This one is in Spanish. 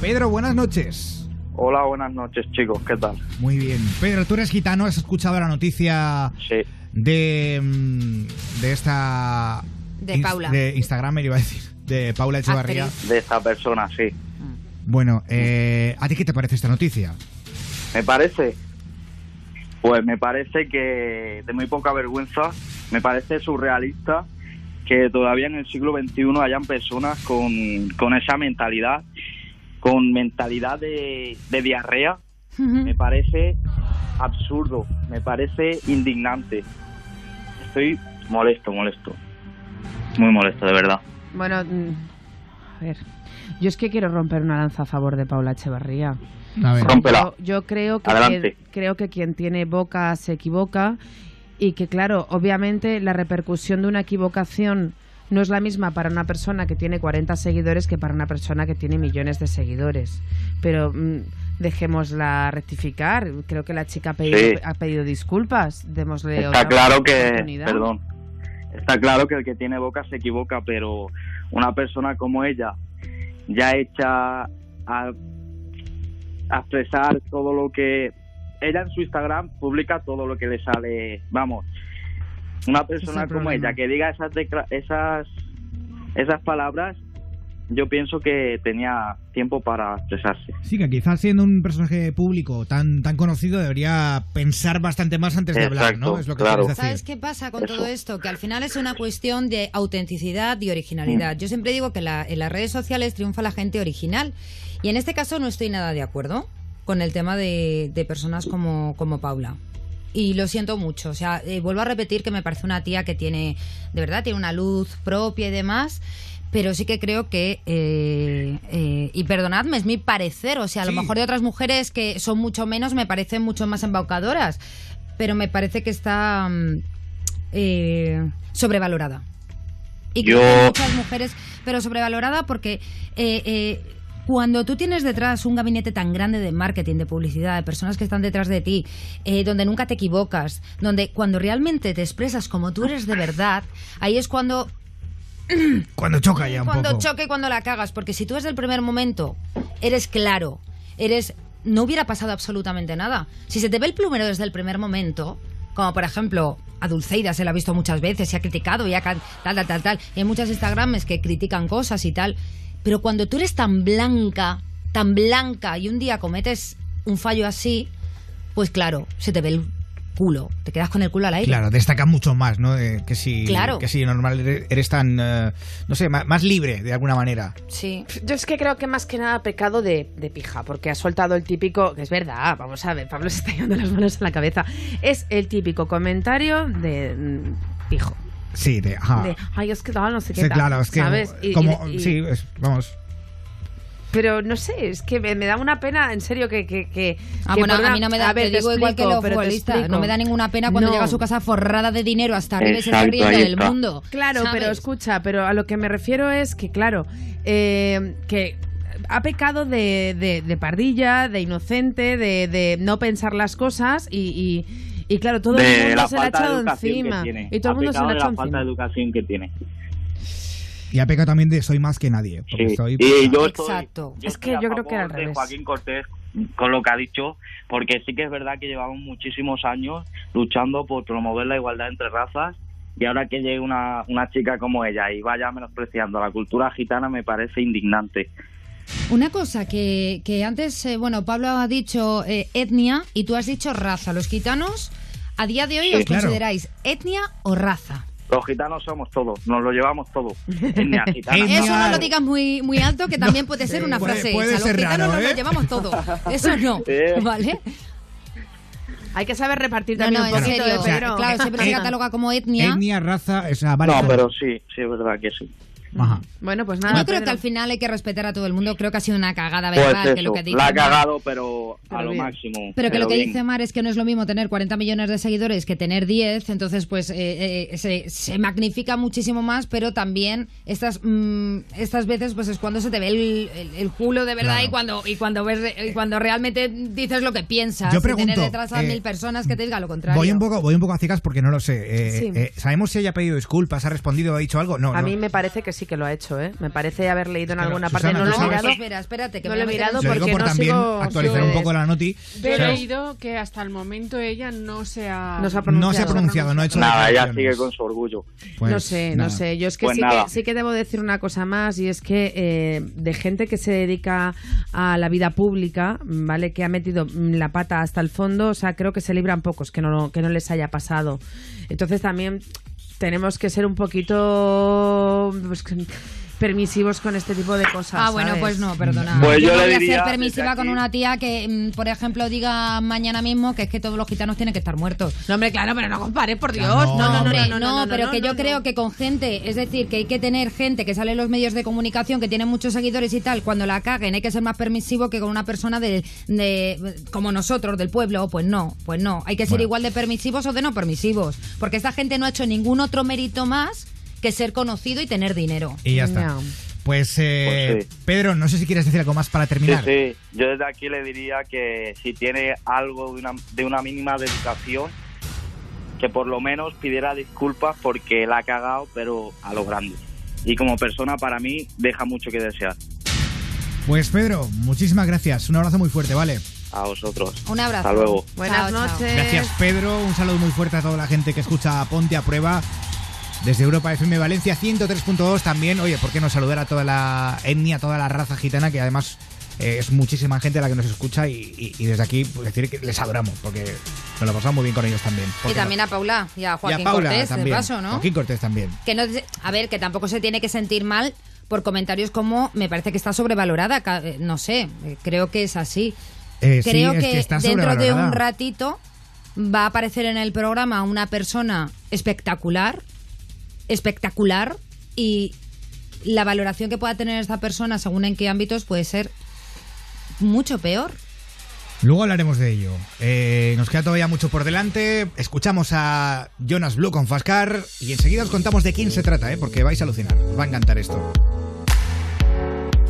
Pedro, buenas noches. Hola, buenas noches, chicos. ¿Qué tal? Muy bien. Pedro, tú eres gitano, has escuchado la noticia Sí. de, mm, de esta... De ins- Paula. De Instagram, iba a decir. De Paula Echevarría. De esta persona, sí. Bueno, eh, ¿a ti qué te parece esta noticia? Me parece, pues me parece que de muy poca vergüenza, me parece surrealista que todavía en el siglo XXI hayan personas con, con esa mentalidad, con mentalidad de, de diarrea. Me parece absurdo, me parece indignante. Estoy molesto, molesto. Muy molesto, de verdad. Bueno, mm, a ver. Yo es que quiero romper una lanza a favor de Paula Echevarría. A ver. Rómpela. Yo, yo creo que creo que quien tiene boca se equivoca y que claro, obviamente la repercusión de una equivocación no es la misma para una persona que tiene 40 seguidores que para una persona que tiene millones de seguidores. Pero mm, dejémosla rectificar. Creo que la chica ha pedido, Sí. ha pedido disculpas. Démosle Está otra claro que, perdón, está claro que el que tiene boca se equivoca, pero una persona como ella, ya hecha a, a expresar todo lo que ella en su Instagram publica todo lo que le sale, vamos, una persona como problema. ella que diga esas decla- esas esas palabras, yo pienso que tenía tiempo para expresarse. Sí, que quizás siendo un personaje público tan, tan conocido debería pensar bastante más antes de hablar, ¿no? Es lo que claro. decir. ¿Sabes qué pasa con Eso. todo esto? Que al final es una cuestión de autenticidad y originalidad. Yo siempre digo que la- en las redes sociales triunfa la gente original. Y en este caso no estoy nada de acuerdo con el tema de, de personas como, como Paula. Y lo siento mucho. O sea, eh, vuelvo a repetir que me parece una tía que tiene, de verdad, tiene una luz propia y demás. Pero sí que creo que, eh, eh, y perdonadme, es mi parecer. O sea, a lo mejor de otras mujeres que son mucho menos me parecen mucho más embaucadoras. Pero me parece que está mm, eh, sobrevalorada. Y Yo- que hay muchas mujeres, pero sobrevalorada porque eh, eh, cuando tú tienes detrás un gabinete tan grande de marketing, de publicidad, de personas que están detrás de ti, eh, donde nunca te equivocas, donde cuando realmente te expresas como tú eres de verdad, ahí es cuando Cuando choca ya un cuando poco. choque y cuando la cagas, porque si tú desde el primer momento eres claro, eres no hubiera pasado absolutamente nada. Si se te ve el plumero desde el primer momento, como por ejemplo a Dulceida se la ha visto muchas veces, se ha criticado y ha tal, tal, tal, tal, y hay muchas Instagrames que critican cosas y tal, pero cuando tú eres tan blanca, tan blanca y un día cometes un fallo así, pues claro, se te ve el culo, te quedas con el culo al aire. Claro, destaca mucho más, ¿no? Eh, que si, Claro. que si normal eres, eres tan, eh, no sé, más, libre de alguna manera. Sí. Yo es que creo que más que nada pecado de, de pija, porque ha soltado el típico, que es verdad, vamos a ver, Pablo se está llevando las manos en la cabeza, es el típico comentario de mm, pijo. Sí, de, ajá. De, ay, es que tal, no sé qué Sí, tal, claro, es que ¿sabes? Y- como, y- y- sí, es- vamos. Pero no sé, es que me, me da una pena, en serio, que... que, que Ah, que bueno, a mí no me da, a ver, te digo igual que los te futbolistas, no me da ninguna pena cuando No. llega a su casa forrada de dinero hasta arriba y se está riendo del mundo. Claro, ¿sabes? pero escucha, pero a lo que me refiero es que, claro, eh, que ha pecado de, de- de pardilla, de inocente, de, de no pensar las cosas y, y, y, claro, todo el mundo se le ha echado encima. Y todo el mundo se le ha de echado la falta de encima. educación que tiene. Y ha pecado también de soy más que nadie. Porque Sí. soy, Y yo estoy, Exacto. yo Es que yo creo que era al revés. Joaquín Cortés con lo que ha dicho, porque sí que es verdad que llevamos muchísimos años luchando por promover la igualdad entre razas y ahora que llegue una, una chica como ella y vaya menospreciando la cultura gitana me parece indignante. Una cosa que, que antes, eh, bueno, Pablo ha dicho eh, etnia y tú has dicho raza. Los gitanos, a día de hoy, Sí, ¿os claro. consideráis etnia o raza? Los gitanos somos todos, nos lo llevamos todo. Etnia. Eso no lo digas muy, muy alto, que también puede ser una puede- frase puede esa. Los gitanos raro, nos ¿eh? lo llevamos todo. Eso no, Eh. ¿vale? Hay que saber repartir No, también no, un en poquito. ¿eh, claro, siempre se Eh, cataloga como etnia. etnia, raza, o sea, vale. No, pero sí, sí es verdad que sí. Ajá. Bueno, pues nada. Yo creo Pedro. que al final hay que respetar a todo el mundo. Creo que ha sido una cagada Pues verbal. que eso, lo que dice la ha Mar- cagado, pero, a Pero lo bien. máximo. Pero que lo que bien. dice Mar es que no es lo mismo tener 40 millones de seguidores que tener 10, entonces pues eh, eh, se, se magnifica muchísimo más, pero también estas mm, estas veces pues es cuando se te ve el, el- el culo de verdad Claro. y cuando y cuando ves y cuando realmente dices lo que piensas, Yo y tener pregunto, detrás a eh, mil personas que te digan lo contrario. Voy un poco, voy un poco a ciegas porque no lo sé. Eh, Sí. eh, ¿Sabemos si ella ha pedido disculpas, ha respondido, ha dicho algo? No, A no. mí me parece que sí. Sí que lo ha hecho, ¿eh? Me parece haber leído en Pero, alguna Susana, parte, no ¿tú lo he mirado. espera, espérate, que No lo he mirado porque por no también sigo- actualizar un poco la noti. He leído que hasta el momento ella no se ha... No se ha no se ha pronunciado. pronunciado, no ha hecho Nada, ella sigue con su orgullo. Pues, no sé, nada. no sé. Yo es que, Pues sí, que sí que debo decir una cosa más y es que eh, de gente que se dedica a la vida pública, ¿vale? Que ha metido la pata hasta el fondo, o sea, creo que se libran pocos que no, que no les haya pasado. Entonces también tenemos que ser un poquito pues, permisivos con este tipo de cosas. Ah, bueno, ¿sabes? pues no, perdona. Pues yo no le voy a ser permisiva con una tía que, mm, por ejemplo, diga mañana mismo que es que todos los gitanos tienen que estar muertos. No, hombre, claro, pero no compares, por Dios. Claro, No, no, no, Hombre, no, no, no, no, pero no, que yo no. creo que con gente, es decir, que hay que tener gente que sale en los medios de comunicación, que tiene muchos seguidores y tal, cuando la caguen hay que ser más permisivo que con una persona de, de como nosotros, del pueblo, pues no, pues no, hay que ser Bueno. igual de permisivos o de no permisivos, porque esta gente no ha hecho ningún otro mérito más que ser conocido y tener dinero. Y ya está. Pues, eh, Pues sí. Pedro, no sé si quieres decir algo más para terminar. sí. Yo desde aquí le diría que si tiene algo de una, de una mínima dedicación, que por lo menos pidiera disculpas porque la ha cagado, pero a lo grande. Y como persona, para mí, deja mucho que desear. Pues Pedro, muchísimas gracias. Un abrazo muy fuerte, ¿vale? A vosotros. Un abrazo. Hasta luego. Buenas Chao, chao. noches. Gracias Pedro, un saludo muy fuerte a toda la gente que escucha Ponte a Prueba desde Europa FM Valencia 103.2 también. Oye, ¿por qué no saludar a toda la etnia, a toda la raza gitana que además eh, es muchísima gente la que nos escucha y, y- y desde aquí pues, decir que les adoramos porque nos lo pasamos muy bien con ellos también. ¿Por Y no? también a Paula y a Joaquín y a Paula Cortés, de también. paso, ¿no? Joaquín Cortés también. que no a ver que tampoco se tiene que sentir mal por comentarios como me parece que está sobrevalorada eh, no sé eh, creo que es así Eh, sí, creo es que, que está dentro de un ratito va a aparecer en el programa una persona espectacular espectacular y la valoración que pueda tener esta persona según en qué ámbitos puede ser mucho peor Luego hablaremos de ello. Eh, nos queda todavía mucho por delante. Escuchamos a Jonas Blue con Fascar y enseguida os contamos de quién se trata, ¿eh? porque vais a alucinar. Va a encantar esto.